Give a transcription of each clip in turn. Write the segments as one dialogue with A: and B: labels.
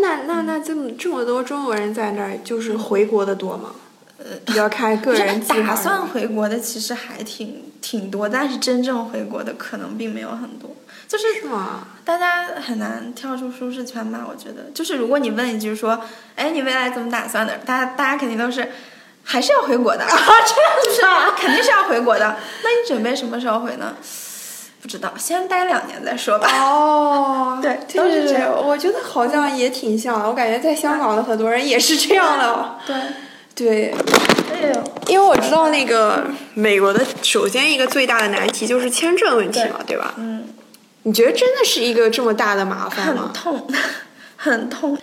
A: 那那那那这么这么多中国人在那儿，就是回国的多吗？呃，比较看个人计划。
B: 打算回国的其实还挺挺多，但是真正回国的可能并没有很多。就是大家很难跳出舒适圈吧？我觉得，就是如果你问一句说，哎，你未来怎么打算的？大家大家肯定都是还是要回国的，这样子，肯定是要回国的。那你准备什么时候回呢？不知道，先待两年再说吧。
A: 哦，
B: 对，
A: 都是这样。我觉得好像也挺像，我感觉在香港的很多人也是这样的。
B: 对，
A: 对。因为我知道那个美国的，首先一个最大的难题就是签证问题嘛，对吧？
B: 嗯。
A: 你觉得真的是一个这么大的麻烦
B: 吗？很痛，很痛。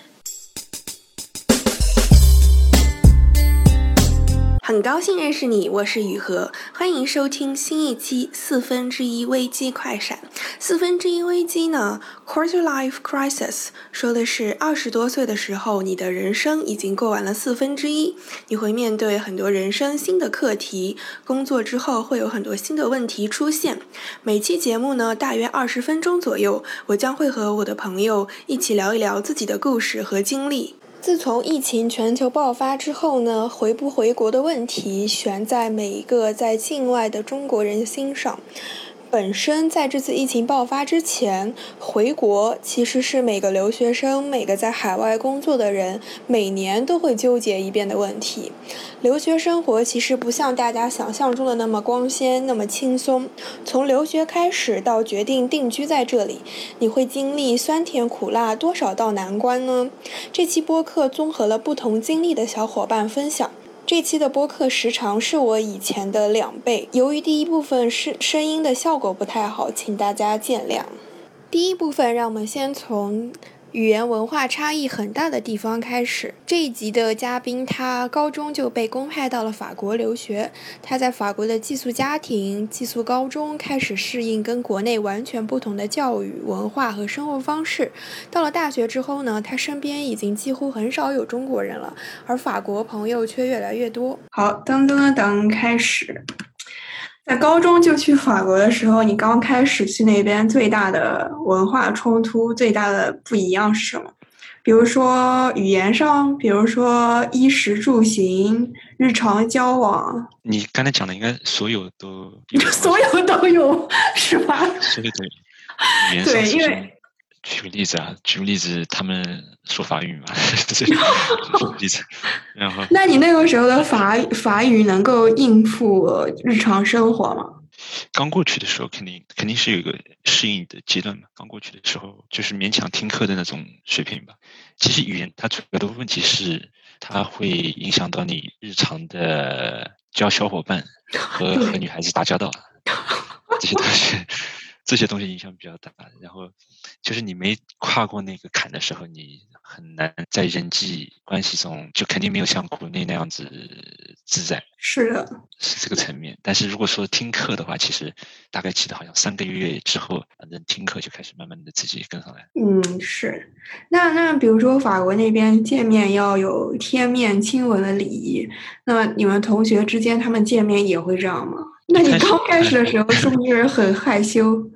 A: 很高兴认识你，我是雨禾，欢迎收听新一期四分之一危机快闪。四分之一危机呢，quarter life crisis，说的是二十多岁的时候，你的人生已经过完了四分之一，你会面对很多人生新的课题，工作之后会有很多新的问题出现。每期节目呢，大约二十分钟左右，我将会和我的朋友一起聊一聊自己的故事和经历。自从疫情全球爆发之后呢，回不回国的问题悬在每一个在境外的中国人心上。本身在这次疫情爆发之前，回国其实是每个留学生、每个在海外工作的人每年都会纠结一遍的问题。留学生活其实不像大家想象中的那么光鲜、那么轻松。从留学开始到决定定居在这里，你会经历酸甜苦辣多少道难关呢？这期播客综合了不同经历的小伙伴分享。这期的播客时长是我以前的两倍，由于第一部分是声音的效果不太好，请大家见谅。第一部分，让我们先从。语言文化差异很大的地方开始。这一集的嘉宾，他高中就被公派到了法国留学。他在法国的寄宿家庭、寄宿高中开始适应跟国内完全不同的教育文化和生活方式。到了大学之后呢，他身边已经几乎很少有中国人了，而法国朋友却越来越多。好，噔噔噔，开始。在高中就去法国的时候，你刚开始去那边，最大的文化冲突、最大的不一样是什么？比如说语言上，比如说衣食住行、日常交往。
C: 你刚才讲的应该所有都，
A: 所有都有是吧？
C: 所有语言
A: 对，因为。
C: 举个例子啊，举个例子，他们说法语嘛，举个例子，然后。
A: 那你那个时候的法法语能够应付日常生活吗？
C: 刚过去的时候，肯定肯定是有一个适应的阶段嘛。刚过去的时候，就是勉强听课的那种水平吧。其实语言它主要的问题是，它会影响到你日常的交小伙伴和和女孩子打交道这些东西。这些东西影响比较大，然后就是你没跨过那个坎的时候，你很难在人际关系中就肯定没有像国内那样子自在。
A: 是的，
C: 是这个层面。但是如果说听课的话，其实大概记得好像三个月之后，反正听课就开始慢慢的自己跟上来。
A: 嗯，是。那那比如说法国那边见面要有贴面亲吻的礼仪，那你们同学之间他们见面也会这样吗？那你刚开始的时候是不是很害羞？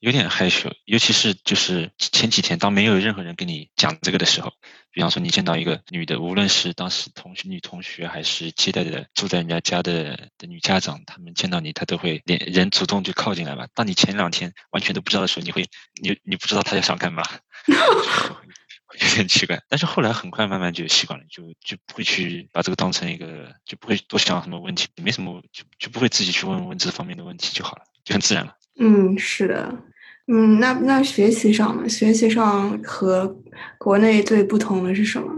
C: 有点害羞，尤其是就是前几天，当没有任何人跟你讲这个的时候，比方说你见到一个女的，无论是当时同学女同学，还是接待的住在人家家的的女家长，他们见到你，他都会连人主动就靠近来嘛。当你前两天完全都不知道的时候，你会你你不知道他要想干嘛，有点奇怪。但是后来很快慢慢就习惯了，就就不会去把这个当成一个，就不会多想什么问题，没什么就就不会自己去问问这方面的问题就好了，就很自然了。
A: 嗯，是的。嗯，那那学习上呢？学习上和国内最不同的是什么？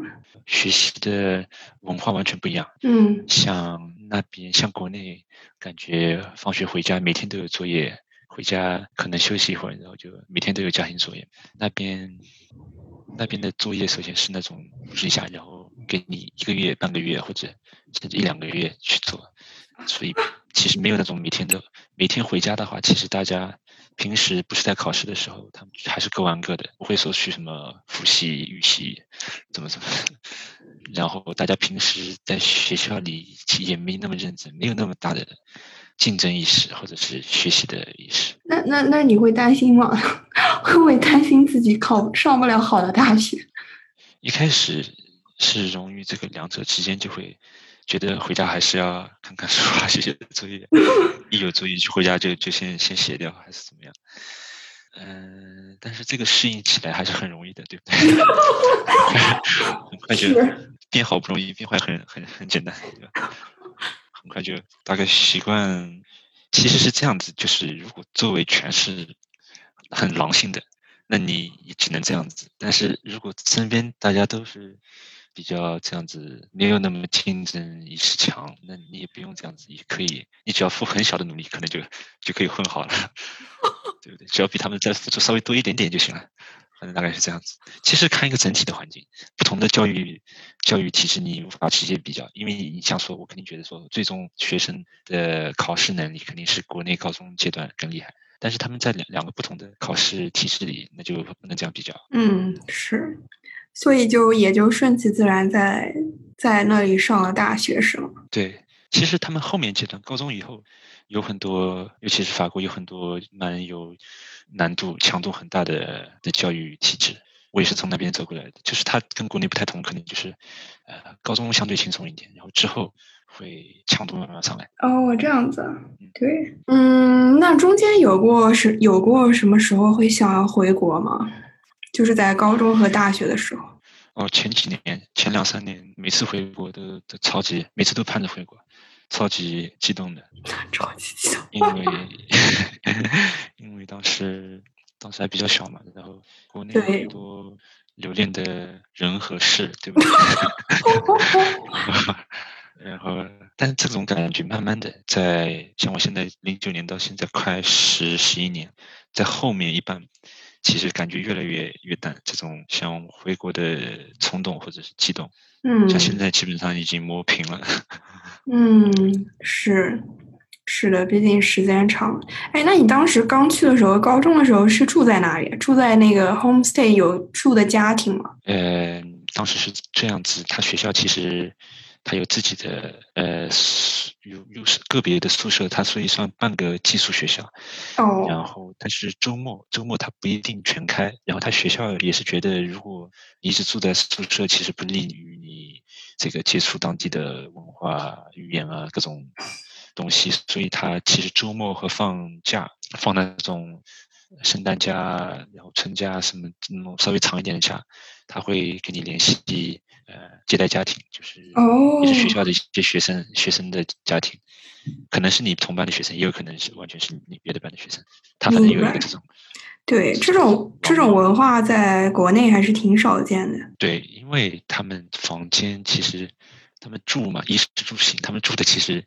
C: 学习的文化完全不一样。
A: 嗯，
C: 像那边，像国内，感觉放学回家每天都有作业，回家可能休息一会儿，然后就每天都有家庭作业。那边那边的作业首先是那种布置一下，然后给你一个月、半个月或者甚至一两个月去做，所以其实没有那种每天都每天回家的话，其实大家。平时不是在考试的时候，他们还是各玩各的，不会说去什么复习、预习，怎么怎么。然后大家平时在学校里也没那么认真，没有那么大的竞争意识或者是学习的意识。
A: 那那那你会担心吗？会不会担心自己考上不了好的大学？
C: 一开始是容于这个两者之间，就会觉得回家还是要看看书啊，写写作业。一有作业就回家就就先先写掉，还是怎么样？嗯，但是这个适应起来还是很容易的，对不对？很快就变好不容易，变坏很很很简单，对吧？很快就大概习惯。其实是这样子，就是如果周围全是很狼性的，那你也只能这样子。但是如果身边大家都是比较这样子，没有那么竞争意识强，那你也不用这样子，也可以。你只要付很小的努力，可能就就可以混好了，对不对？只要比他们再付出稍微多一点点就行了。反正大概是这样子。其实看一个整体的环境，不同的教育教育体制，你无法直接比较，因为你像说，我肯定觉得说，最终学生的考试能力肯定是国内高中阶段更厉害。但是他们在两两个不同的考试体制里，那就不能这样比较。
D: 嗯，是，所以就也就顺其自然，在在那里上了大学，是吗？
C: 对，其实他们后面阶段，高中以后。有很多，尤其是法国有很多蛮有难度、强度很大的的教育体制。我也是从那边走过来的，就是它跟国内不太同，可能就是呃高中相对轻松一点，然后之后会强度慢慢上来。
D: 哦，这样子，对，嗯，那中间有过是有过什么时候会想要回国吗？就是在高中和大学的时候。
C: 哦，前几年、前两三年，每次回国都都超级，每次都盼着回国。超级激动的，
D: 超级激动，
C: 因为 因为当时当时还比较小嘛，然后国内很多留恋的人和事，对不对？然后，但是这种感觉慢慢的在像我现在零九年到现在快十十一年，在后面一半，其实感觉越来越越淡，这种想回国的冲动或者是激动，
D: 嗯，
C: 像现在基本上已经磨平了。
D: 嗯，是是的，毕竟时间长。哎，那你当时刚去的时候，高中的时候是住在哪里？住在那个 homestay 有住的家庭吗？
C: 呃，当时是这样子，他学校其实他有自己的呃，有有个别的宿舍，他所以算半个寄宿学校。
D: 哦。
C: 然后，但是周末周末他不一定全开。然后他学校也是觉得，如果一直住在宿舍，其实不利于你。这个接触当地的文化、语言啊，各种东西，所以他其实周末和放假，放那种圣诞假、然后春假什么那种稍微长一点的假，他会跟你联系呃接待家庭，就是也是学校的一些学生学生的家庭，可能是你同班的学生，也有可能是完全是你别的班的学生，他反正有一个这种。
D: 对这种这种文化，在国内还是挺少见的。
C: 对，因为他们房间其实他们住嘛，衣食住行，他们住的其实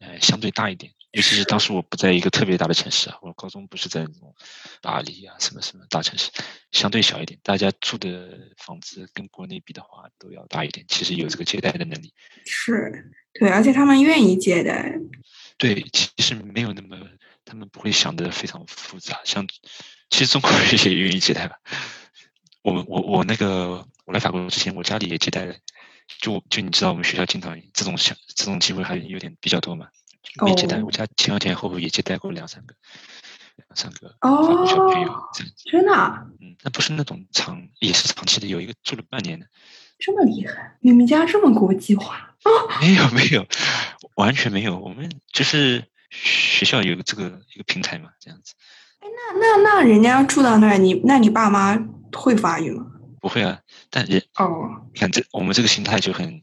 C: 呃相对大一点。尤其是当时我不在一个特别大的城市啊，我高中不是在那种巴黎啊什么什么大城市，相对小一点。大家住的房子跟国内比的话都要大一点，其实有这个接待的能力。
D: 是，对，而且他们愿意接待。
C: 对，其实没有那么，他们不会想的非常复杂，像。其实中国人也愿意接待吧。我们我我那个我来法国之前，我家里也接待了。就就你知道，我们学校经常这种小这种机会还有点比较多嘛。没接待，我家前前后后也接待过两三个，两三个法国小朋友。
D: 真的？
C: 嗯，那不是那种长，也是长期的，有一个住了半年的。
D: 这么厉害？你们家这么国际化？
C: 没有没有，完全没有。我们就是学校有这个一个平台嘛，这样子。
D: 哎那那那人家住到那儿，你那你爸妈会法语吗？
C: 不会啊，但人
D: 哦，
C: 看这我们这个心态就很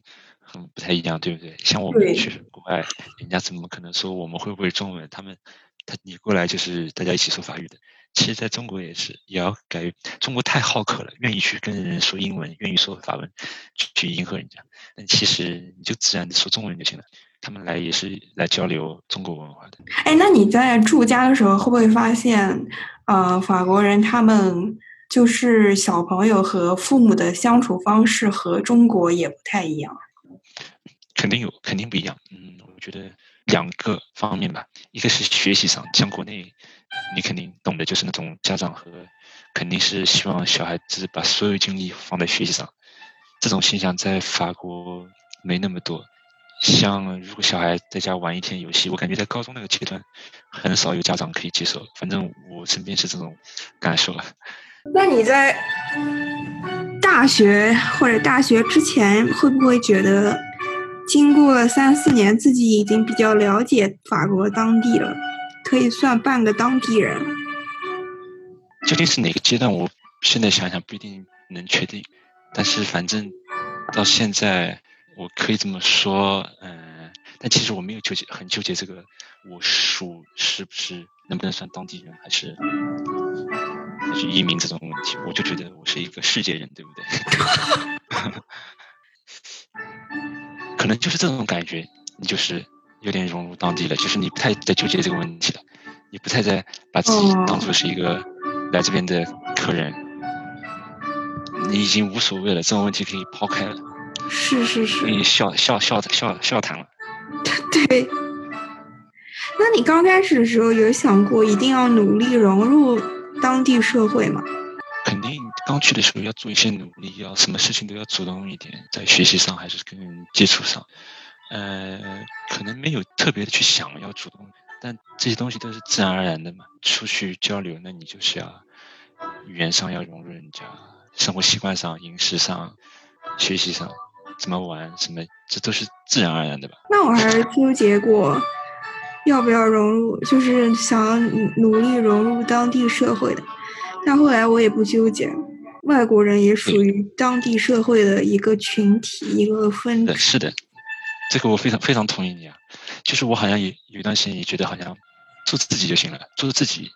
C: 很不太一样，对不对？像我们去国外，人家怎么可能说我们会不会中文？他们他你过来就是大家一起说法语的。其实在中国也是，也要改。中国太好客了，愿意去跟人说英文，愿意说法文，去迎合人家。但其实你就自然的说中文就行了。他们来也是来交流中国文化的。
D: 哎，那你在住家的时候，会不会发现，呃，法国人他们就是小朋友和父母的相处方式和中国也不太一样？
C: 肯定有，肯定不一样。嗯，我觉得两个方面吧，一个是学习上，像国内，你肯定懂的，就是那种家长和肯定是希望小孩子把所有精力放在学习上，这种现象在法国没那么多。像如果小孩在家玩一天游戏，我感觉在高中那个阶段，很少有家长可以接受。反正我身边是这种感受。
D: 那你在大学或者大学之前，会不会觉得经过了三四年，自己已经比较了解法国当地了，可以算半个当地人？
C: 究竟是哪个阶段？我现在想想不一定能确定，但是反正到现在，我可以这么说，嗯，但其实我没有纠结，很纠结这个我属是不是能不能算当地人，还是还是移民这种问题，我就觉得我是一个世界人，对不对？可能就是这种感觉，你就是有点融入当地了，就是你不太在纠结这个问题了，你不太在把自己当做是一个。来这边的客人，你已经无所谓了，这种问题可以抛开了。
D: 是是是。
C: 可以笑笑笑笑笑谈了。
D: 对。那你刚开始的时候有想过一定要努力融入当地社会吗？
C: 刚去的时候要做一些努力，要什么事情都要主动一点，在学习上还是跟人接触上，呃，可能没有特别的去想要主动。但这些东西都是自然而然的嘛，出去交流，那你就是要语言上要融入人家，生活习惯上、饮食上、学习上，怎么玩什么，这都是自然而然的吧？
D: 那我还是纠结过要不要融入，就是想努力融入当地社会的。但后来我也不纠结，外国人也属于当地社会的一个群体，一个分支。
C: 是的，这个我非常非常同意你啊。就是我好像也有一段时间也觉得好像做自己就行了，做自己，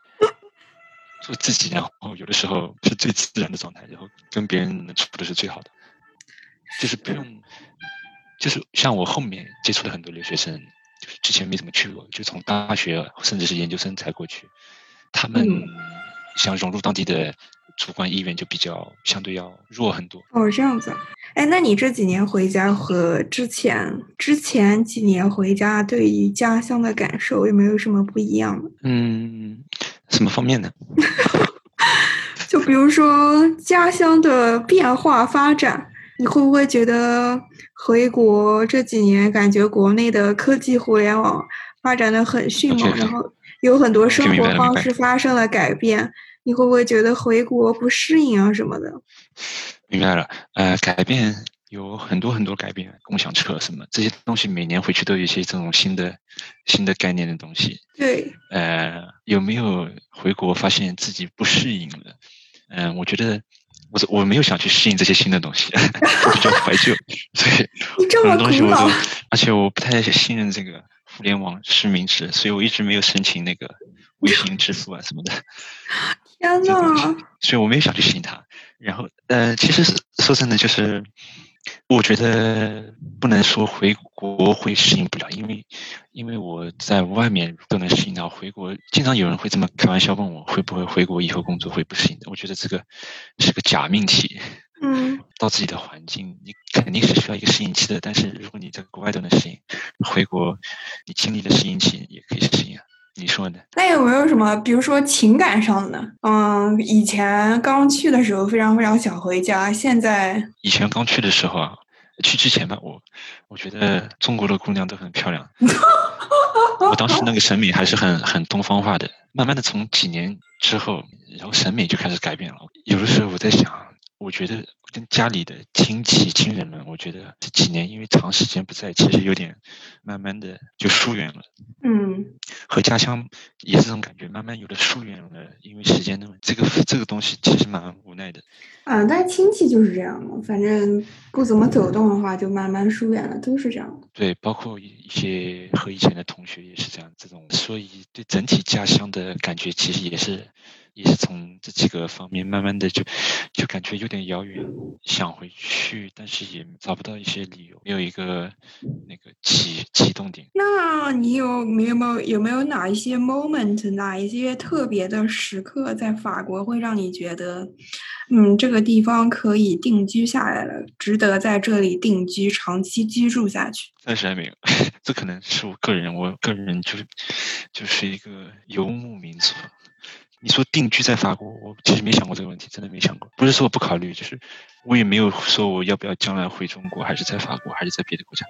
C: 做自己，然后有的时候是最自然的状态，然后跟别人能处的是最好的，就是不用，就是像我后面接触的很多留学生，就是之前没怎么去过，就从大学甚至是研究生才过去，他们想融入当地的。主观意愿就比较相对要弱很多
D: 哦，这样子。哎，那你这几年回家和之前之前几年回家对于家乡的感受有没有什么不一样的？
C: 嗯，什么方面呢？
D: 就比如说家乡的变化发展，你会不会觉得回国这几年感觉国内的科技互联网发展的很迅猛，然后有很多生活方式发生了改变？你会不会觉得回国不适应啊什么的？
C: 明白了，呃，改变有很多很多改变，共享车什么这些东西，每年回去都有一些这种新的新的概念的东西。
D: 对。
C: 呃，有没有回国发现自己不适应了？嗯，我觉得我我没有想去适应这些新的东西，我比较怀旧，所以很多东西我都，而且我不太信任这个互联网实名制，所以我一直没有申请那个微信支付啊什么的。
D: 天呐！
C: 所以我没有想去适应他。然后，呃，其实说真的，就是我觉得不能说回国会适应不了，因为因为我在外面都能适应到，回国经常有人会这么开玩笑问我，会不会回国以后工作会不适应的？我觉得这个是个假命题。
D: 嗯。
C: 到自己的环境，你肯定是需要一个适应期的。但是如果你在国外都能适应，回国你经历了适应期也可以适应。你说呢？
D: 那有没有什么，比如说情感上的？嗯，以前刚去的时候非常非常想回家，现在
C: 以前刚去的时候啊，去之前吧，我我觉得中国的姑娘都很漂亮，我当时那个审美还是很很东方化的。慢慢的从几年之后，然后审美就开始改变了。有的时候我在想，我觉得。跟家里的亲戚亲人们，我觉得这几年因为长时间不在，其实有点慢慢的就疏远了。
D: 嗯，
C: 和家乡也是这种感觉，慢慢有的疏远了，因为时间的这个这个东西其实蛮无奈的。
D: 啊，但亲戚就是这样嘛，反正不怎么走动的话，就慢慢疏远了，都是这样。
C: 对，包括一些和以前的同学也是这样，这种所以对整体家乡的感觉其实也是。也是从这几个方面，慢慢的就就感觉有点遥远，想回去，但是也找不到一些理由，没有一个那个启启动点。
D: 那你有没有有没有哪一些 moment，哪一些特别的时刻，在法国会让你觉得，嗯，这个地方可以定居下来了，值得在这里定居，长期居住下去？
C: 暂时还没有，这可能是我个人，我个人就是就是一个游牧民族。你说定居在法国，我其实没想过这个问题，真的没想过。不是说我不考虑，就是我也没有说我要不要将来回中国，还是在法国，还是在别的国家。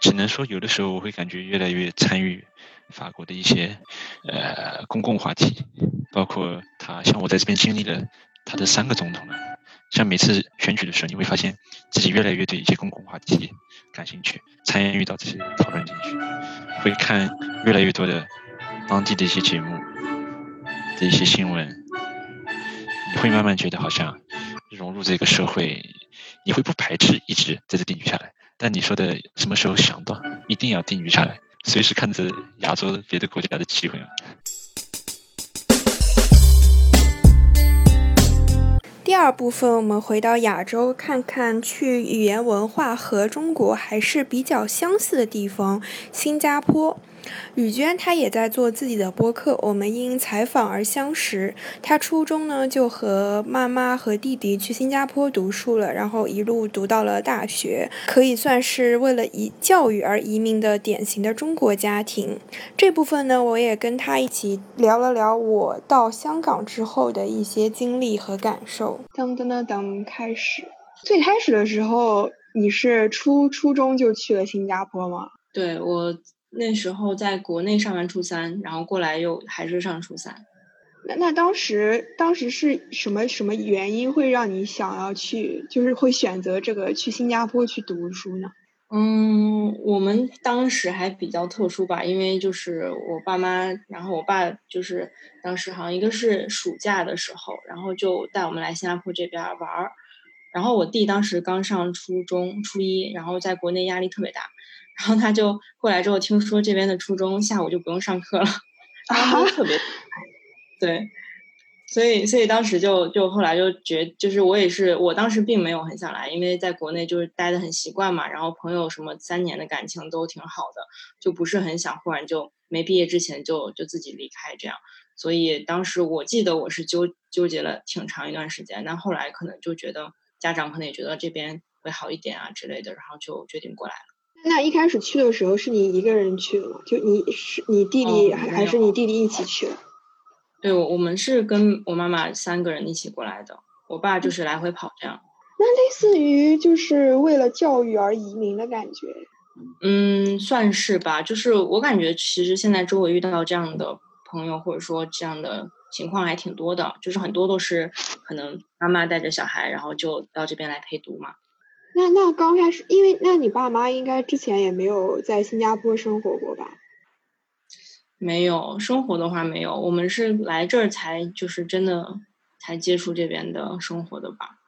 C: 只能说有的时候我会感觉越来越参与法国的一些呃公共话题，包括他像我在这边经历了他的三个总统了。像每次选举的时候，你会发现自己越来越对一些公共话题感兴趣，参与到这些讨论进去，会看越来越多的当地的一些节目的一些新闻，你会慢慢觉得好像融入这个社会，你会不排斥一直在这定居下来。但你说的什么时候想到一定要定居下来，随时看着亚洲别的国家的机会啊？
E: 第二部分，我们回到亚洲，看看去语言文化和中国还是比较相似的地方——新加坡。雨娟她也在做自己的播客，我们因采访而相识。她初中呢就和妈妈和弟弟去新加坡读书了，然后一路读到了大学，可以算是为了以教育而移民的典型的中国家庭。这部分呢，我也跟她一起聊了聊我到香港之后的一些经历和感受。噔噔噔噔，开始。最开始的时候，你是初初中就去了新加坡吗？
F: 对我。那时候在国内上完初三，然后过来又还是上初三。
E: 那那当时当时是什么什么原因会让你想要去，就是会选择这个去新加坡去读书呢？
F: 嗯，我们当时还比较特殊吧，因为就是我爸妈，然后我爸就是当时好像一个是暑假的时候，然后就带我们来新加坡这边玩儿。然后我弟当时刚上初中初一，然后在国内压力特别大。然后他就过来之后，听说这边的初中下午就不用上课了，啊，特别，对，所以所以当时就就后来就觉，就是我也是，我当时并没有很想来，因为在国内就是待的很习惯嘛，然后朋友什么三年的感情都挺好的，就不是很想忽然就没毕业之前就就自己离开这样，所以当时我记得我是纠纠结了挺长一段时间，但后来可能就觉得家长可能也觉得这边会好一点啊之类的，然后就决定过来了。
E: 那一开始去的时候是你一个人去的吗？就你是你弟弟还还是你弟弟一起去的？
F: 对，我我们是跟我妈妈三个人一起过来的，我爸就是来回跑这样。
E: 那类似于就是为了教育而移民的感觉？
F: 嗯，算是吧。就是我感觉其实现在周围遇到这样的朋友或者说这样的情况还挺多的，就是很多都是可能妈妈带着小孩，然后就到这边来陪读嘛。
E: 那那刚开始，因为那你爸妈应该之前也没有在新加坡生活过吧？
F: 没有生活的话没有，我们是来这儿才就是真的才接触这边的生活的吧。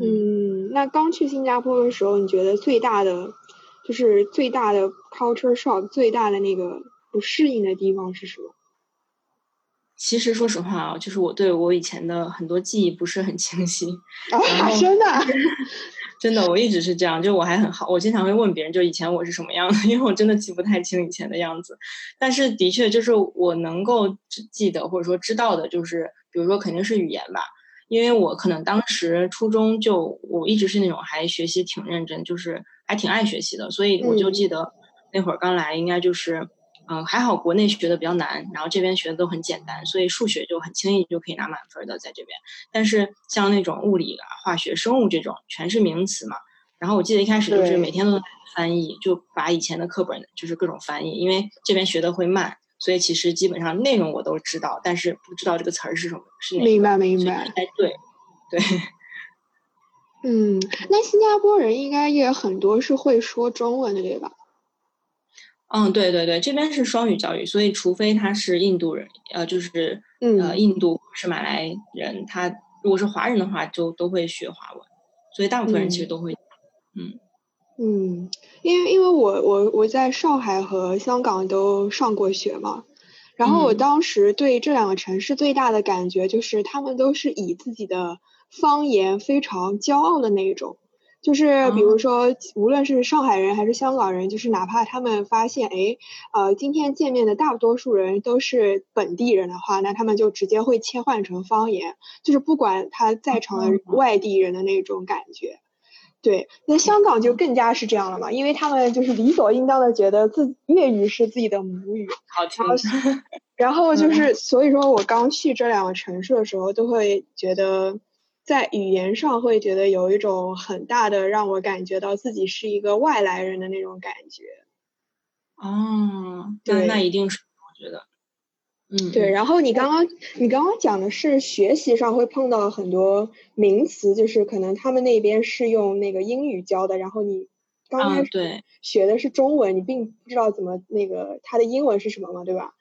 E: 嗯，那刚去新加坡的时候，你觉得最大的就是最大的 culture shock，最大的那个不适应的地方是什么？
F: 其实说实话啊，就是我对我以前的很多记忆不是很清晰。
E: 啊，真的。
F: 真的，我一直是这样，就我还很好，我经常会问别人，就以前我是什么样的，因为我真的记不太清以前的样子。但是的确，就是我能够记得或者说知道的，就是比如说肯定是语言吧，因为我可能当时初中就我一直是那种还学习挺认真，就是还挺爱学习的，所以我就记得那会儿刚来，应该就是。嗯，还好国内学的比较难，然后这边学的都很简单，所以数学就很轻易就可以拿满分的在这边。但是像那种物理啊、化学、生物这种全是名词嘛，然后我记得一开始就是每天都在翻译，就把以前的课本就是各种翻译，因为这边学的会慢，所以其实基本上内容我都知道，但是不知道这个词儿是什么，是哪。
E: 明白明白。
F: 哎，对，对。
E: 嗯，那新加坡人应该也很多是会说中文的，对吧？
F: 嗯，对对对，这边是双语教育，所以除非他是印度人，呃，就是呃印度是马来人，他如果是华人的话，就都会学华文，所以大部分人其实都会，
E: 嗯。嗯，因为因为我我我在上海和香港都上过学嘛，然后我当时对这两个城市最大的感觉就是他们都是以自己的方言非常骄傲的那一种。就是比如说，无论是上海人还是香港人，就是哪怕他们发现，哎，呃，今天见面的大多数人都是本地人的话，那他们就直接会切换成方言，就是不管他在场的外地人的那种感觉。对，那香港就更加是这样了嘛，因为他们就是理所应当的觉得自粤语是自己的母语，
F: 好听。
E: 然后就是，所以说我刚去这两个城市的时候，都会觉得。在语言上会觉得有一种很大的让我感觉到自己是一个外来人的那种感觉。
F: 哦，那那一定是我觉得，嗯，
E: 对。然后你刚刚你刚刚讲的是学习上会碰到很多名词，就是可能他们那边是用那个英语教的，然后你刚开始学的是中文，你并不知道怎么那个它的英文是什么嘛，对吧？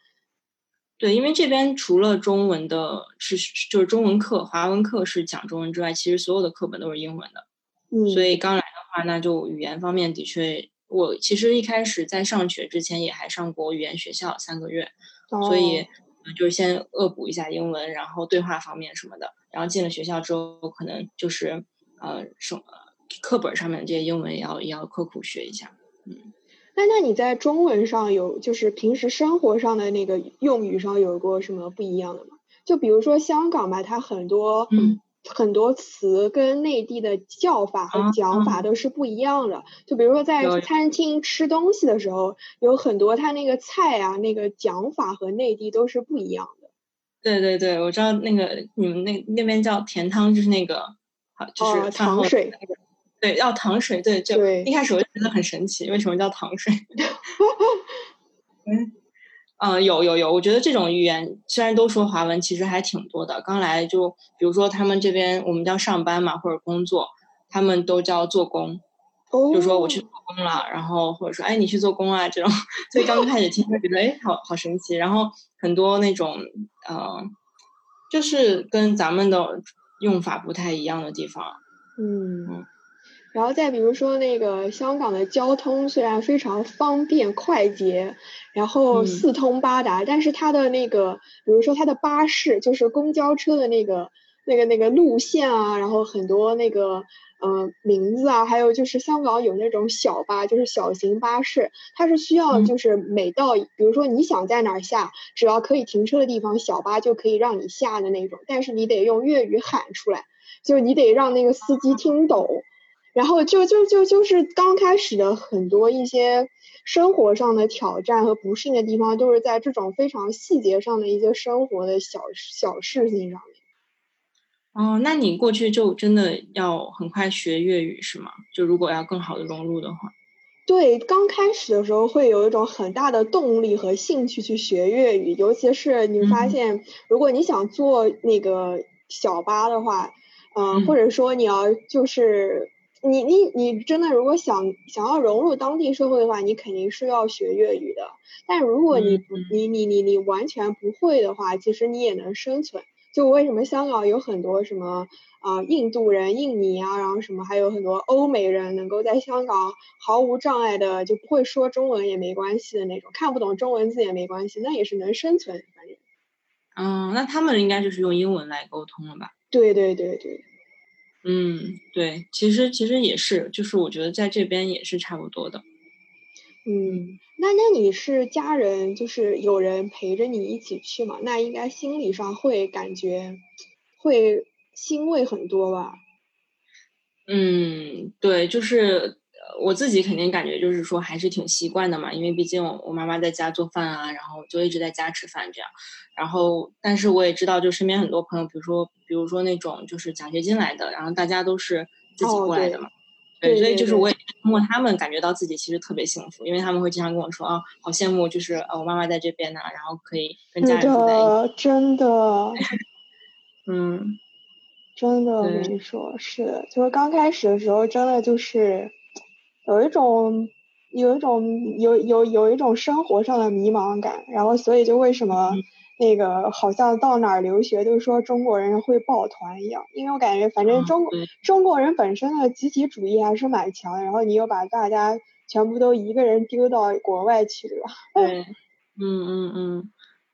F: 对，因为这边除了中文的是就是中文课、华文课是讲中文之外，其实所有的课本都是英文的。
E: 嗯，
F: 所以刚来的话，那就语言方面的确，我其实一开始在上学之前也还上过语言学校三个月，所以就是先恶补一下英文，然后对话方面什么的。然后进了学校之后，可能就是呃，什课本上面这些英文也要也要刻苦学一下，嗯。
E: 那那你在中文上有就是平时生活上的那个用语上有过什么不一样的吗？就比如说香港吧，它很多很多词跟内地的叫法和讲法都是不一样的。就比如说在餐厅吃东西的时候，有很多它那个菜啊，那个讲法和内地都是不一样的。
F: 对对对，我知道那个你们那那边叫甜汤，就是那个就是
E: 糖水。
F: 对，要糖水，对，就一开始我就觉得很神奇，为什么叫糖水？嗯，嗯，有有有，我觉得这种语言虽然都说华文，其实还挺多的。刚来就比如说他们这边我们叫上班嘛，或者工作，他们都叫做工，就说我去做工了，然后或者说哎你去做工啊这种，所以刚开始听就觉得哎好好神奇。然后很多那种呃，就是跟咱们的用法不太一样的地方，
E: 嗯。然后再比如说那个香港的交通虽然非常方便快捷，然后四通八达，但是它的那个，比如说它的巴士，就是公交车的那个那个那个路线啊，然后很多那个嗯名字啊，还有就是香港有那种小巴，就是小型巴士，它是需要就是每到比如说你想在哪儿下，只要可以停车的地方，小巴就可以让你下的那种，但是你得用粤语喊出来，就是你得让那个司机听懂。然后就就就就是刚开始的很多一些生活上的挑战和不适应的地方，都是在这种非常细节上的一些生活的小小事情上面。
F: 哦，那你过去就真的要很快学粤语是吗？就如果要更好的融入的话。
E: 对，刚开始的时候会有一种很大的动力和兴趣去学粤语，尤其是你发现，如果你想做那个小巴的话，嗯，或者说你要就是。你你你真的如果想想要融入当地社会的话，你肯定是要学粤语的。但如果你不你你你你完全不会的话，其实你也能生存。就为什么香港有很多什么啊印度人、印尼啊，然后什么还有很多欧美人能够在香港毫无障碍的就不会说中文也没关系的那种，看不懂中文字也没关系，那也是能生存。反正，
F: 嗯，那他们应该就是用英文来沟通了吧？
E: 对对对对。
F: 嗯，对，其实其实也是，就是我觉得在这边也是差不多的。
E: 嗯，那那你是家人，就是有人陪着你一起去嘛？那应该心理上会感觉会欣慰很多吧？
F: 嗯，对，就是。我自己肯定感觉就是说还是挺习惯的嘛，因为毕竟我妈妈在家做饭啊，然后就一直在家吃饭这样。然后，但是我也知道，就身边很多朋友，比如说，比如说那种就是奖学金来的，然后大家都是自己过来的嘛。
E: 对，
F: 所以就是我也通过他们感觉到自己其实特别幸福，因为他们会经常跟我说啊，好羡慕，就是呃我妈妈在这边呢，然后可以跟家人住在一
E: 起。真的。
F: 嗯。
E: 真的，我跟你说，是的，就是刚开始的时候，真的就是。有一种，有一种，有有有一种生活上的迷茫感，然后所以就为什么那个好像到哪儿留学都说中国人会抱团一样，因为我感觉反正中国中国人本身的集体主义还是蛮强的，然后你又把大家全部都一个人丢到国外去，对吧？
F: 对，嗯嗯嗯，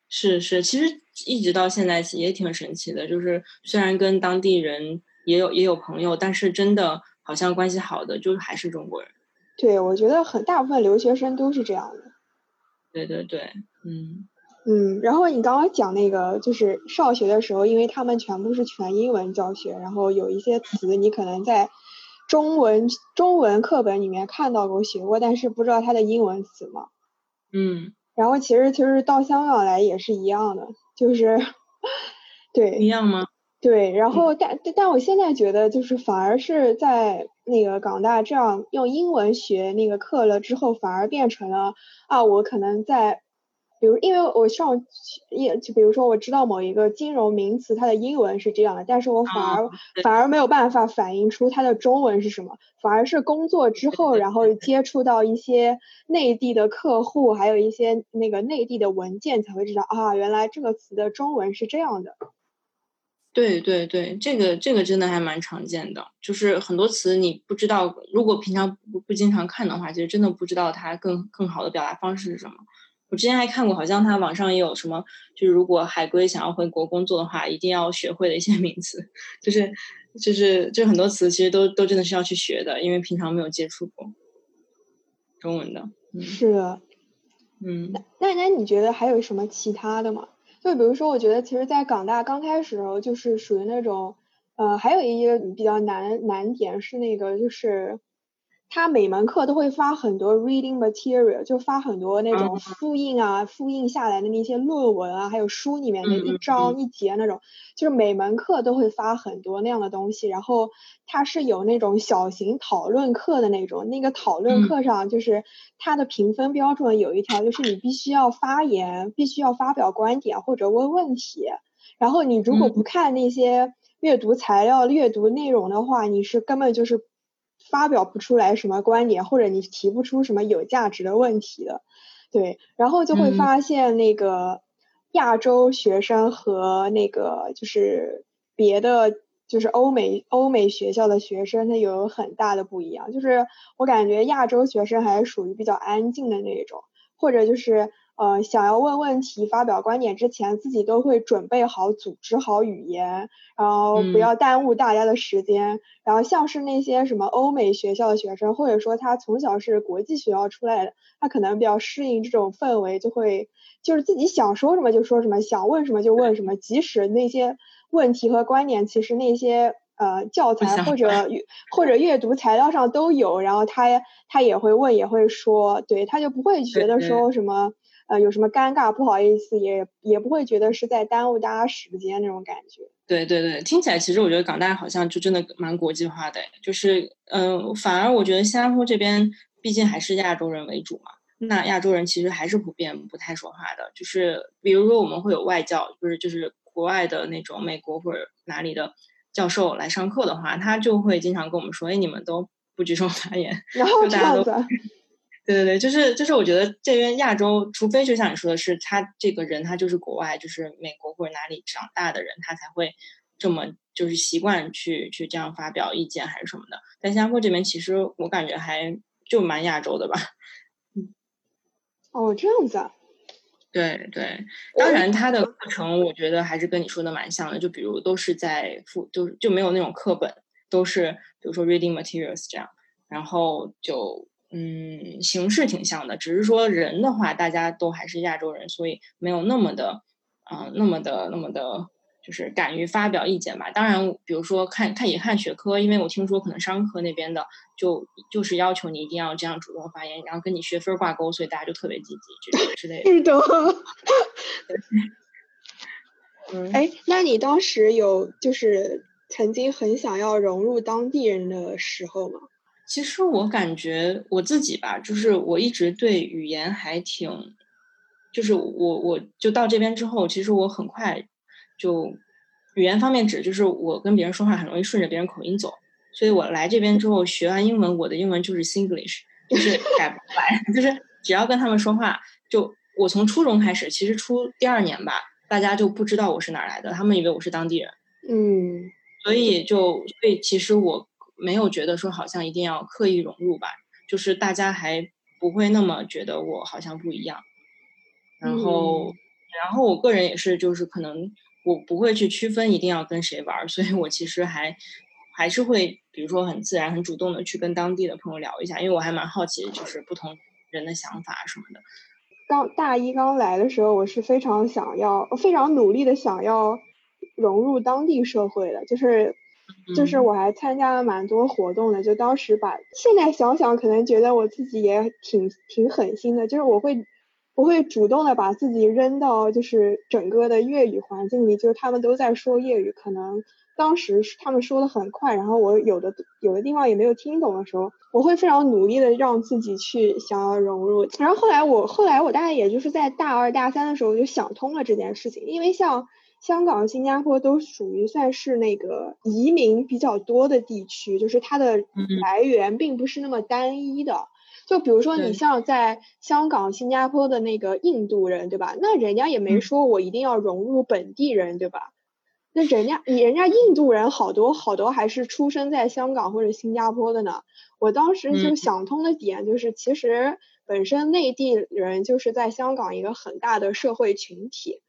F: 是是，其实一直到现在也挺神奇的，就是虽然跟当地人也有也有朋友，但是真的好像关系好的就还是中国人。
E: 对，我觉得很大部分留学生都是这样的。
F: 对对对，嗯
E: 嗯。然后你刚刚讲那个，就是上学的时候，因为他们全部是全英文教学，然后有一些词你可能在中文中文课本里面看到过、学过，但是不知道它的英文词嘛。
F: 嗯。
E: 然后其实其实到香港来也是一样的，就是 对。
F: 一样吗？
E: 对，然后但但我现在觉得，就是反而是在那个港大这样用英文学那个课了之后，反而变成了啊，我可能在比如，因为我上也就比如说，我知道某一个金融名词，它的英文是这样的，但是我反而反而没有办法反映出它的中文是什么，反而是工作之后，然后接触到一些内地的客户，还有一些那个内地的文件，才会知道啊，原来这个词的中文是这样的。
F: 对对对，这个这个真的还蛮常见的，就是很多词你不知道，如果平常不不经常看的话，其实真的不知道它更更好的表达方式是什么。我之前还看过，好像它网上也有什么，就是如果海归想要回国工作的话，一定要学会的一些 名词，就是就是就很多词其实都都真的是要去学的，因为平常没有接触过中文的。
E: 是的，
F: 嗯。
E: 那那你觉得还有什么其他的吗？就比如说，我觉得其实，在港大刚开始的时候，就是属于那种，呃，还有一个比较难难点是那个就是。他每门课都会发很多 reading material，就发很多那种复印啊、复印下来的那些论文啊，还有书里面的一章一节那种，就是每门课都会发很多那样的东西。然后它是有那种小型讨论课的那种，那个讨论课上就是它的评分标准有一条，就是你必须要发言，必须要发表观点或者问问题。然后你如果不看那些阅读材料、阅读内容的话，你是根本就是。发表不出来什么观点，或者你提不出什么有价值的问题的，对，然后就会发现那个亚洲学生和那个就是别的就是欧美欧美学校的学生，他有很大的不一样。就是我感觉亚洲学生还是属于比较安静的那种，或者就是。呃，想要问问题、发表观点之前，自己都会准备好、组织好语言，然后不要耽误大家的时间。然后像是那些什么欧美学校的学生，或者说他从小是国际学校出来的，他可能比较适应这种氛围，就会就是自己想说什么就说什么，想问什么就问什么。即使那些问题和观点，其实那些呃教材或者或者阅读材料上都有，然后他他也会问，也会说，对他就不会觉得说什么。呃，有什么尴尬不好意思，也也不会觉得是在耽误大家时间那种感觉。
F: 对对对，听起来其实我觉得港大好像就真的蛮国际化的，就是嗯，反而我觉得新加坡这边毕竟还是亚洲人为主嘛，那亚洲人其实还是普遍不太说话的。就是比如说我们会有外教，就是就是国外的那种美国或者哪里的教授来上课的话，他就会经常跟我们说，哎，你们都不举手发言，
E: 然后
F: 大家都。对对对，就是就是，我觉得这边亚洲，除非就像你说的是，他这个人他就是国外，就是美国或者哪里长大的人，他才会这么就是习惯去去这样发表意见还是什么的。但新加坡这边其实我感觉还就蛮亚洲的吧。
E: 嗯。哦，这样子啊。
F: 对对，当然他的课程我觉得还是跟你说的蛮像的，就比如都是在附，就就没有那种课本，都是比如说 reading materials 这样，然后就。嗯，形式挺像的，只是说人的话，大家都还是亚洲人，所以没有那么的，啊，那么的，那么的，就是敢于发表意见吧。当然，比如说看看也看学科，因为我听说可能商科那边的就就是要求你一定要这样主动发言，然后跟你学分挂钩，所以大家就特别积极，这之类的。
E: 是的。嗯，哎，那你当时有就是曾经很想要融入当地人的时候吗？
F: 其实我感觉我自己吧，就是我一直对语言还挺，就是我我就到这边之后，其实我很快就语言方面指就是我跟别人说话很容易顺着别人口音走，所以我来这边之后学完英文，我的英文就是 Singlish，就是改不过来，就是只要跟他们说话，就我从初中开始，其实初第二年吧，大家就不知道我是哪来的，他们以为我是当地人，
E: 嗯，
F: 所以就所以其实我。没有觉得说好像一定要刻意融入吧，就是大家还不会那么觉得我好像不一样。然后，然后我个人也是，就是可能我不会去区分一定要跟谁玩，所以我其实还还是会，比如说很自然、很主动的去跟当地的朋友聊一下，因为我还蛮好奇，就是不同人的想法什么的。
E: 刚大一刚来的时候，我是非常想要、非常努力的想要融入当地社会的，就是。就是我还参加了蛮多活动的，就当时把现在想想，可能觉得我自己也挺挺狠心的。就是我会我会主动的把自己扔到就是整个的粤语环境里，就是他们都在说粤语，可能当时他们说的很快，然后我有的有的地方也没有听懂的时候，我会非常努力的让自己去想要融入。然后后来我后来我大概也就是在大二大三的时候就想通了这件事情，因为像香港、新加坡都属于算是那个移民比较多的地区，就是它的来源并不是那么单一的。就比如说你像在香港、新加坡的那个印度人，对吧？那人家也没说我一定要融入本地人，对吧？那人家，人家印度人好多好多还是出生在香港或者新加坡的呢。我当时就想通的点就是，其实本身内地人就是在香港一个很大的社会群体。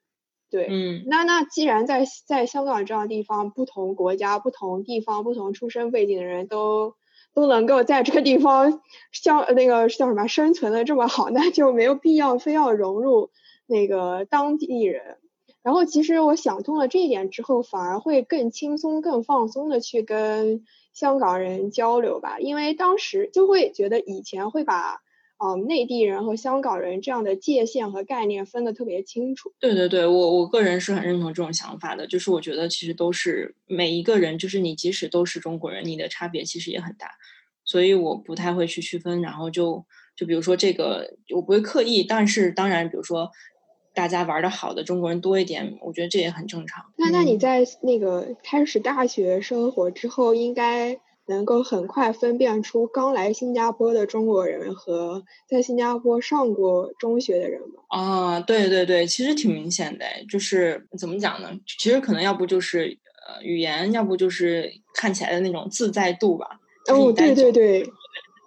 E: 对，
F: 嗯，
E: 那那既然在在香港这样的地方，不同国家、不同地方、不同出身背景的人都都能够在这个地方像那个叫什么生存的这么好，那就没有必要非要融入那个当地人。然后其实我想通了这一点之后，反而会更轻松、更放松的去跟香港人交流吧，因为当时就会觉得以前会把嗯内地人和香港人这样的界限和概念分得特别清楚。
F: 对对对，我我个人是很认同这种想法的，就是我觉得其实都是每一个人，就是你即使都是中国人，你的差别其实也很大，所以我不太会去区分。然后就就比如说这个，我不会刻意，但是当然，比如说。大家玩的好的中国人多一点，我觉得这也很正常。
E: 那那你在那个开始大学生活之后，应该能够很快分辨出刚来新加坡的中国人和在新加坡上过中学的人吗？
F: 啊，对对对，其实挺明显的，就是怎么讲呢？其实可能要不就是呃语言，要不就是看起来的那种自在度吧。
E: 哦，对对对。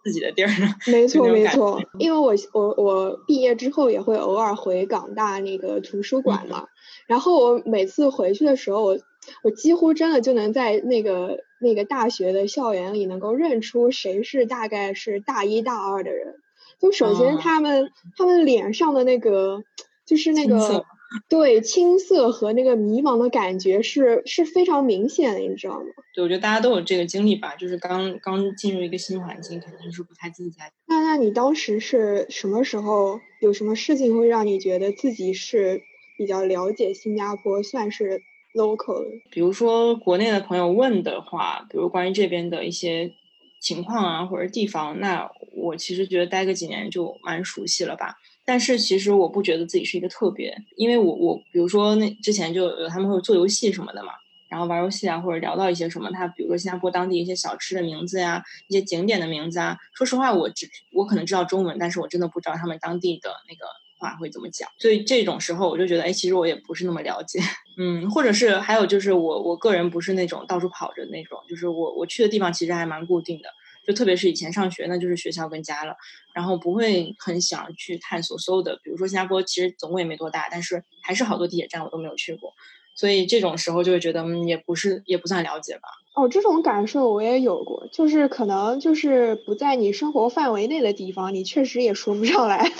F: 自己的地儿，
E: 没错没错，因为我我我毕业之后也会偶尔回港大那个图书馆嘛，然后我每次回去的时候，我我几乎真的就能在那个那个大学的校园里能够认出谁是大概是大一大二的人，就首先他们他们脸上的那个就是那个。对青涩和那个迷茫的感觉是是非常明显的，你知道吗？
F: 对，我觉得大家都有这个经历吧，就是刚刚进入一个新环境，肯定是不太自在。
E: 那那你当时是什么时候？有什么事情会让你觉得自己是比较了解新加坡，算是 local？
F: 比如说国内的朋友问的话，比如关于这边的一些情况啊，或者地方，那我其实觉得待个几年就蛮熟悉了吧。但是其实我不觉得自己是一个特别，因为我我比如说那之前就有他们会做游戏什么的嘛，然后玩游戏啊或者聊到一些什么，他比如说新加坡当地一些小吃的名字呀，一些景点的名字啊。说实话，我只我可能知道中文，但是我真的不知道他们当地的那个话会怎么讲。所以这种时候我就觉得，哎，其实我也不是那么了解，嗯，或者是还有就是我我个人不是那种到处跑着那种，就是我我去的地方其实还蛮固定的。就特别是以前上学，那就是学校跟家了，然后不会很想去探索所有的。比如说新加坡，其实总共也没多大，但是还是好多地铁站我都没有去过，所以这种时候就会觉得，嗯，也不是也不算了解吧。
E: 哦，这种感受我也有过，就是可能就是不在你生活范围内的地方，你确实也说不上来，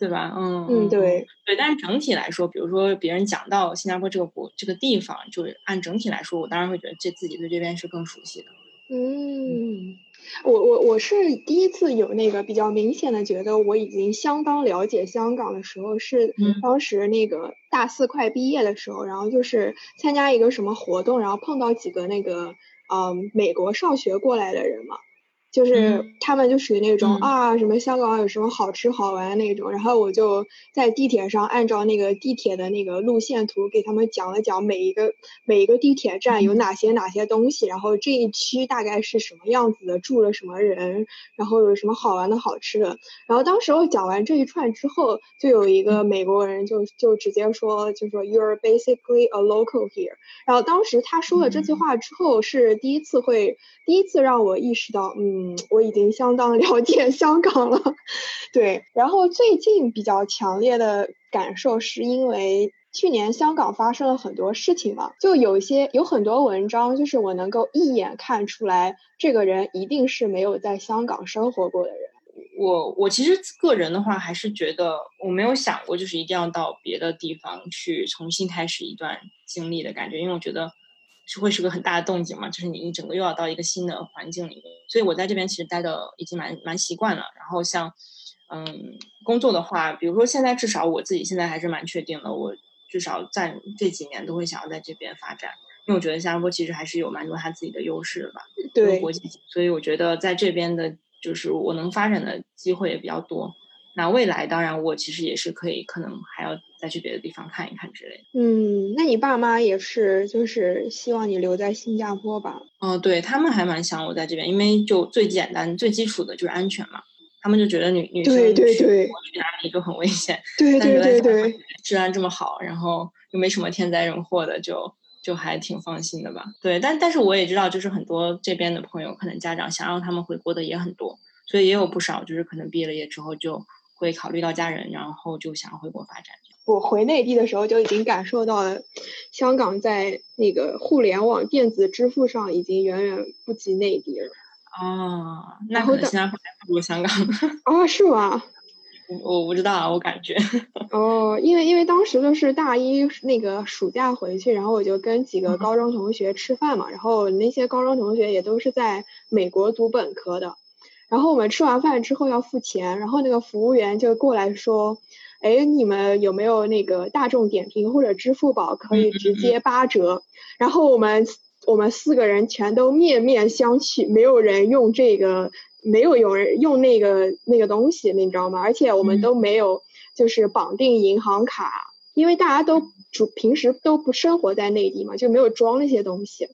F: 对吧？
E: 嗯嗯，对
F: 对。但是整体来说，比如说别人讲到新加坡这个国这个地方，就是按整体来说，我当然会觉得这自己对这边是更熟悉的。
E: 嗯，我我我是第一次有那个比较明显的觉得我已经相当了解香港的时候，是当时那个大四快毕业的时候，然后就是参加一个什么活动，然后碰到几个那个嗯美国上学过来的人嘛。就是他们就属于那种啊，什么香港有什么好吃好玩那种，然后我就在地铁上按照那个地铁的那个路线图给他们讲了讲每一个每一个地铁站有哪些哪些东西，然后这一区大概是什么样子的，住了什么人，然后有什么好玩的好吃的。然后当时我讲完这一串之后，就有一个美国人就就直接说，就说 You're basically a local here。然后当时他说了这句话之后，是第一次会第一次让我意识到，嗯。嗯，我已经相当了解 香港了，对。然后最近比较强烈的感受是因为去年香港发生了很多事情嘛，就有一些有很多文章，就是我能够一眼看出来，这个人一定是没有在香港生活过的人。
F: 我我其实个人的话，还是觉得我没有想过，就是一定要到别的地方去重新开始一段经历的感觉，因为我觉得。是会是个很大的动静嘛？就是你一整个又要到一个新的环境里面，所以我在这边其实待的已经蛮蛮习惯了。然后像，嗯，工作的话，比如说现在至少我自己现在还是蛮确定的，我至少在这几年都会想要在这边发展。因为我觉得新加坡其实还是有蛮多它自己的优势的吧，
E: 对，
F: 国际，所以我觉得在这边的，就是我能发展的机会也比较多。那未来当然我其实也是可以，可能还要再去别的地方看一看之类的。
E: 嗯，那你爸妈也是，就是希望你留在新加坡吧？
F: 哦，对他们还蛮想我在这边，因为就最简单、最基础的就是安全嘛。他们就觉得女女生
E: 去去
F: 哪里就很危险，
E: 对对对对，
F: 治安这么好，然后又没什么天灾人祸的，就就还挺放心的吧。对，但但是我也知道，就是很多这边的朋友，可能家长想让他们回国的也很多，所以也有不少就是可能毕了业之后就会考虑到家人，然后就想要回国发展。
E: 我回内地的时候就已经感受到了，香港在那个互联网电子支付上已经远远不及内地了。
F: 哦，那可能新加坡还不如香港。
E: 哦，是吗？
F: 我不知道啊，我感觉。
E: 哦，因为因为当时就是大一那个暑假回去，然后我就跟几个高中同学吃饭嘛，然后那些高中同学也都是在美国读本科的，然后我们吃完饭之后要付钱，然后那个服务员就过来说：“哎，你们有没有那个大众点评或者支付宝可以直接八折？”然后我们。我们四个人全都面面相觑，没有人用这个，没有有人用那个那个东西，你知道吗？而且我们都没有就是绑定银行卡，因为大家都主平时都不生活在内地嘛，就没有装那些东西。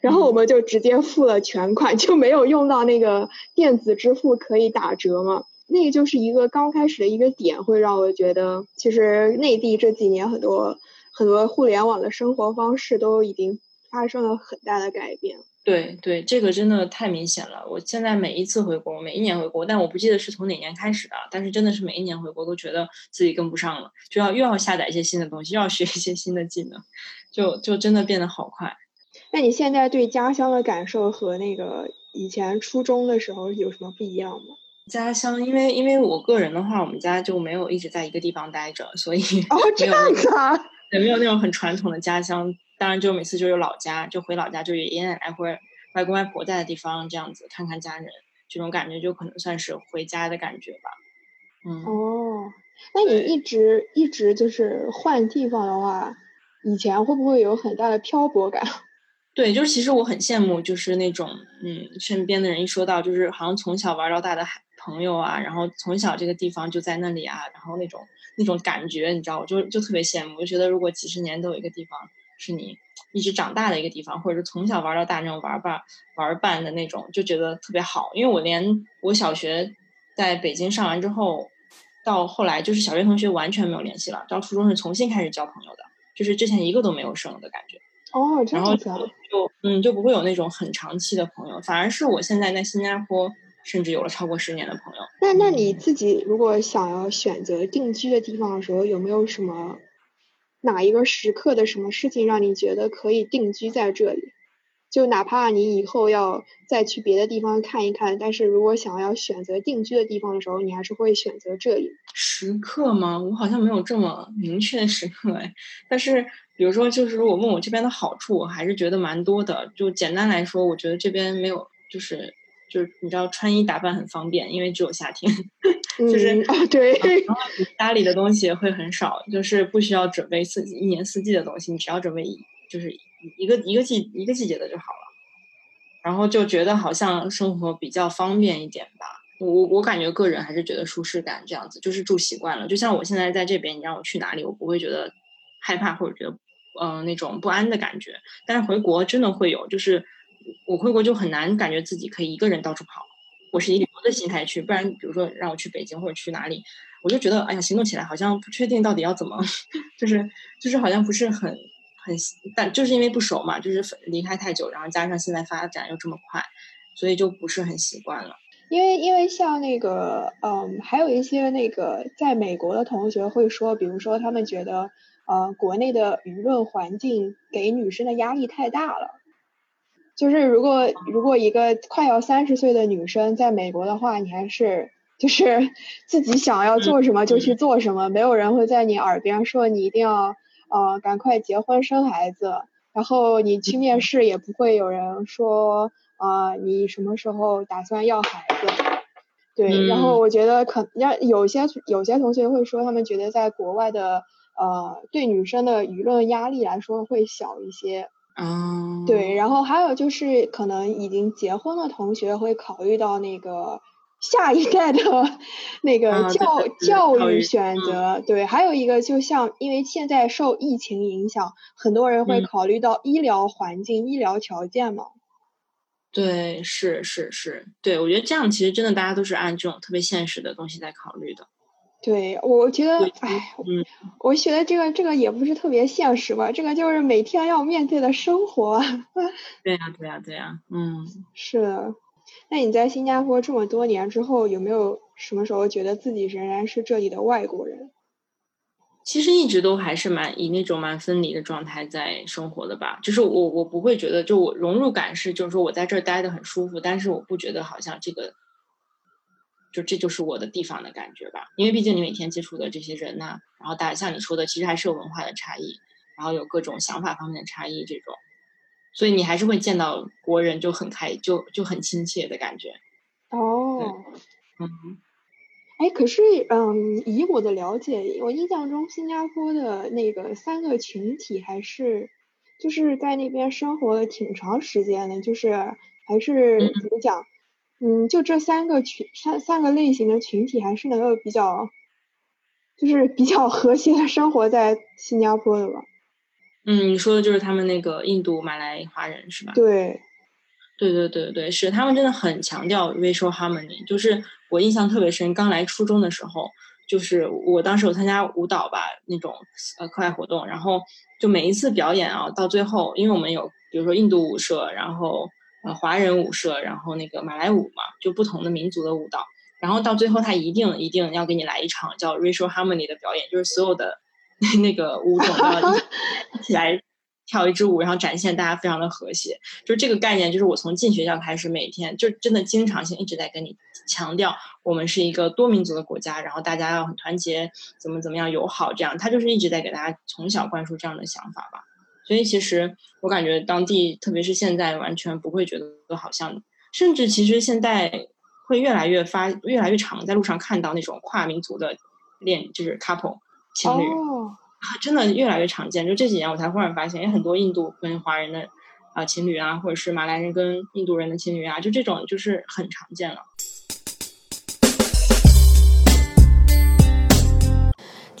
E: 然后我们就直接付了全款，就没有用到那个电子支付可以打折嘛。那个就是一个刚开始的一个点，会让我觉得，其实内地这几年很多很多互联网的生活方式都已经。发生了很大的改变。
F: 对对，这个真的太明显了。我现在每一次回国，每一年回国，但我不记得是从哪年开始的。但是真的是每一年回国，都觉得自己跟不上了，就要又要下载一些新的东西，又要学一些新的技能，就就真的变得好快。
E: 那你现在对家乡的感受和那个以前初中的时候有什么不一样吗？
F: 家乡，因为因为我个人的话，我们家就没有一直在一个地方待着，所以
E: 哦 这样子啊，
F: 也没有那种很传统的家乡。当然，就每次就有老家，就回老家，就有爷爷奶奶或者外公外婆在的地方，这样子看看家人，这种感觉就可能算是回家的感觉吧。嗯
E: 哦，那你一直一直就是换地方的话，以前会不会有很大的漂泊感？
F: 对，就是其实我很羡慕，就是那种嗯，身边的人一说到就是好像从小玩到大的朋友啊，然后从小这个地方就在那里啊，然后那种那种感觉，你知道，我就就特别羡慕，就觉得如果几十年都有一个地方。是你一直长大的一个地方，或者是从小玩到大那种玩伴玩伴的那种，就觉得特别好。因为我连我小学在北京上完之后，到后来就是小学同学完全没有联系了，到初中是重新开始交朋友的，就是之前一个都没有剩的感觉。
E: 哦，
F: 然后就嗯就不会有那种很长期的朋友，反而是我现在在新加坡，甚至有了超过十年的朋友。
E: 那那你自己如果想要选择定居的地方的时候，有没有什么？哪一个时刻的什么事情让你觉得可以定居在这里？就哪怕你以后要再去别的地方看一看，但是如果想要选择定居的地方的时候，你还是会选择这里。
F: 时刻吗？我好像没有这么明确的时刻哎。但是比如说，就是如果问我这边的好处，我还是觉得蛮多的。就简单来说，我觉得这边没有，就是就是你知道，穿衣打扮很方便，因为只有夏天。就是
E: 啊，对，
F: 家里的东西会很少，就是不需要准备四季一年四季的东西，你只要准备一就是一个一个季一个季节的就好了。然后就觉得好像生活比较方便一点吧。我我感觉个人还是觉得舒适感这样子，就是住习惯了。就像我现在在这边，你让我去哪里，我不会觉得害怕或者觉得嗯那种不安的感觉。但是回国真的会有，就是我回国就很难感觉自己可以一个人到处跑。我是以旅游的心态去，不然比如说让我去北京或者去哪里，我就觉得哎呀，行动起来好像不确定到底要怎么，就是就是好像不是很很，但就是因为不熟嘛，就是离开太久，然后加上现在发展又这么快，所以就不是很习惯了。
E: 因为因为像那个嗯，还有一些那个在美国的同学会说，比如说他们觉得呃，国内的舆论环境给女生的压力太大了。就是如果如果一个快要三十岁的女生在美国的话，你还是就是 自己想要做什么就去做什么，没有人会在你耳边说你一定要呃赶快结婚生孩子，然后你去面试也不会有人说啊你什么时候打算要孩子，对，然后我觉得可让有些有些同学会说他们觉得在国外的呃对女生的舆论压力来说会小一些。
F: 嗯，
E: 对，然后还有就是可能已经结婚的同学会考虑到那个下一代的那个教教育选择，对，还有一个就像因为现在受疫情影响，很多人会考虑到医疗环境、医疗条件嘛。
F: 对，是是是，对我觉得这样其实真的大家都是按这种特别现实的东西在考虑的。
E: 对，我觉得，哎，嗯，我觉得这个这个也不是特别现实吧，这个就是每天要面对的生活。
F: 对呀，对呀，对呀，嗯，
E: 是的。那你在新加坡这么多年之后，有没有什么时候觉得自己仍然是这里的外国人？
F: 其实一直都还是蛮以那种蛮分离的状态在生活的吧。就是我我不会觉得，就我融入感是，就是说我在这儿待的很舒服，但是我不觉得好像这个。就这就是我的地方的感觉吧，因为毕竟你每天接触的这些人呐，然后大家像你说的，其实还是有文化的差异，然后有各种想法方面的差异这种，所以你还是会见到国人就很开，就就很亲切的感觉。
E: 哦，
F: 嗯，
E: 哎，可是嗯，以我的了解，我印象中新加坡的那个三个群体还是就是在那边生活了挺长时间的，就是还是怎么讲？嗯，就这三个群三三个类型的群体，还是能够比较，就是比较和谐的生活在新加坡的吧。
F: 嗯，你说的就是他们那个印度、马来华人是吧？
E: 对，
F: 对对对对，是他们真的很强调 racial harmony。就是我印象特别深，刚来初中的时候，就是我当时有参加舞蹈吧那种呃课外活动，然后就每一次表演啊，到最后，因为我们有比如说印度舞社，然后。呃，华人舞社，然后那个马来舞嘛，就不同的民族的舞蹈，然后到最后他一定一定要给你来一场叫 racial harmony 的表演，就是所有的 那个舞种要一起来跳一支舞，然后展现大家非常的和谐。就是这个概念，就是我从进学校开始，每天就真的经常性一直在跟你强调，我们是一个多民族的国家，然后大家要很团结，怎么怎么样友好，这样他就是一直在给大家从小灌输这样的想法吧。所以其实我感觉当地，特别是现在，完全不会觉得好像，甚至其实现在会越来越发，越来越常在路上看到那种跨民族的恋，就是 couple 情侣，真的越来越常见。就这几年我才忽然发现，有很多印度跟华人的啊情侣啊，或者是马来人跟印度人的情侣啊，就这种就是很常见了。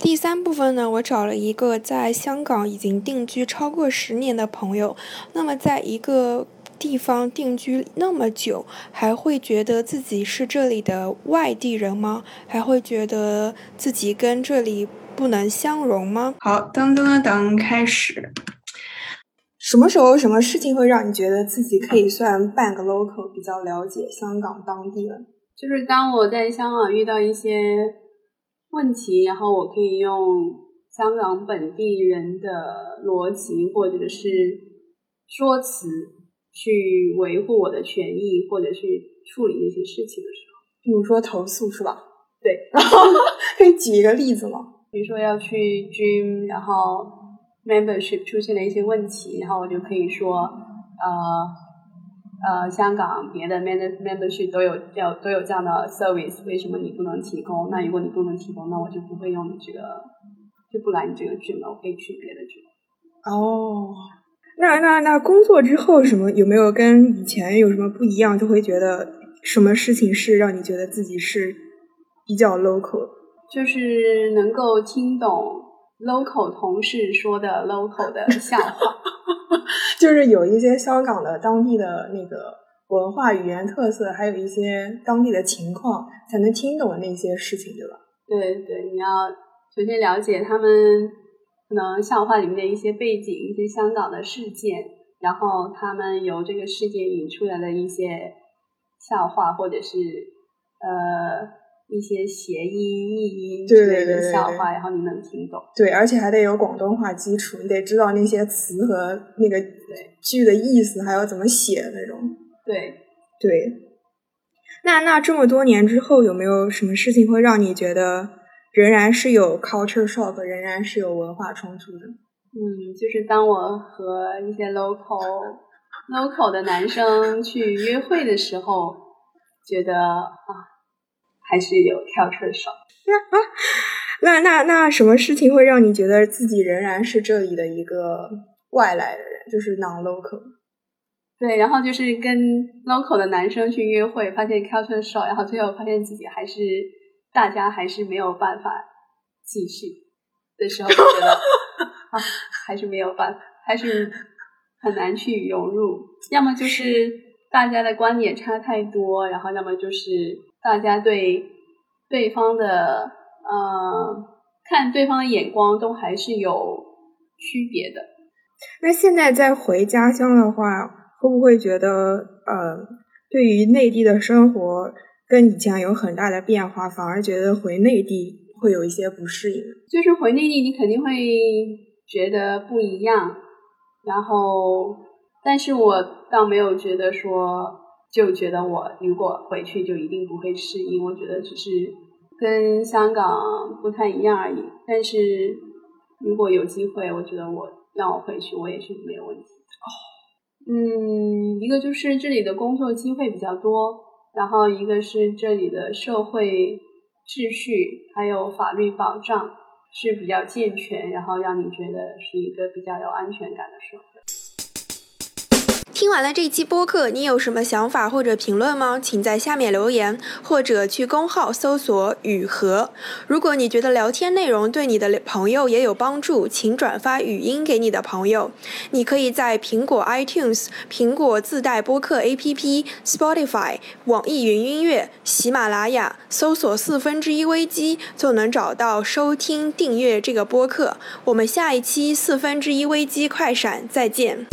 D: 第三部分呢，我找了一个在香港已经定居超过十年的朋友。那么，在一个地方定居那么久，还会觉得自己是这里的外地人吗？还会觉得自己跟这里不能相融吗？好，噔噔噔，开始。什么时候、什么事情会让你觉得自己可以算半个 local，比较了解香港当地了？
G: 就是当我在香港遇到一些。问题，然后我可以用香港本地人的逻辑或者是说辞去维护我的权益，或者去处理那些事情的时候，
D: 比如说投诉是吧？
G: 对，
D: 然后可以举一个例子吗？
G: 比如说要去 gym，然后 membership 出现了一些问题，然后我就可以说，呃。呃，香港别的 member membership 都有要都有这样的 service，为什么你不能提供？那如果你不能提供，那我就不会用你这个，就不来你这个剧了，我可以去别的剧。
D: 哦，那那那工作之后什么有没有跟以前有什么不一样？就会觉得什么事情是让你觉得自己是比较 local？
G: 就是能够听懂 local 同事说的 local 的笑话。
D: 就是有一些香港的当地的那个文化语言特色，还有一些当地的情况，才能听懂那些事情，对吧？
G: 对对，你要首先了解他们可能笑话里面的一些背景，一些香港的事件，然后他们由这个事件引出来的一些笑话，或者是呃。一些谐音、译音之类的笑话，然后你能听懂。
D: 对，而且还得有广东话基础，你得知道那些词和那个句的意思，还要怎么写那种。
G: 对
D: 对。那那这么多年之后，有没有什么事情会让你觉得仍然是有 culture shock，仍然是有文化冲突的？
G: 嗯，就是当我和一些 local local 的男生去约会的时候，觉得啊。还是有跳车手。
D: 那那那什么事情会让你觉得自己仍然是这里的一个
E: 外来的人，就是 non local。
G: 对，然后就是跟 local 的男生去约会，发现 culture shock，然后最后发现自己还是大家还是没有办法继续的时候，就觉得 啊，还是没有办法，还是很难去融入。要么就是大家的观点差太多，然后要么就是大家对对方的呃看对方的眼光都还是有区别的。
E: 那现在再回家乡的话。会不会觉得，呃，对于内地的生活跟以前有很大的变化，反而觉得回内地会有一些不适应？
G: 就是回内地，你肯定会觉得不一样。然后，但是我倒没有觉得说，就觉得我如果回去就一定不会适应。我觉得只是跟香港不太一样而已。但是如果有机会，我觉得我让我回去，我也是没有问题。哦。嗯，一个就是这里的工作机会比较多，然后一个是这里的社会秩序还有法律保障是比较健全，然后让你觉得是一个比较有安全感的社会。
A: 听完了这期播客，你有什么想法或者评论吗？请在下面留言，或者去公号搜索“雨禾”。如果你觉得聊天内容对你的朋友也有帮助，请转发语音给你的朋友。你可以在苹果 iTunes、苹果自带播客 APP、Spotify、网易云音乐、喜马拉雅搜索“四分之一危机”，就能找到收听订阅这个播客。我们下一期四分之一危机快闪再见。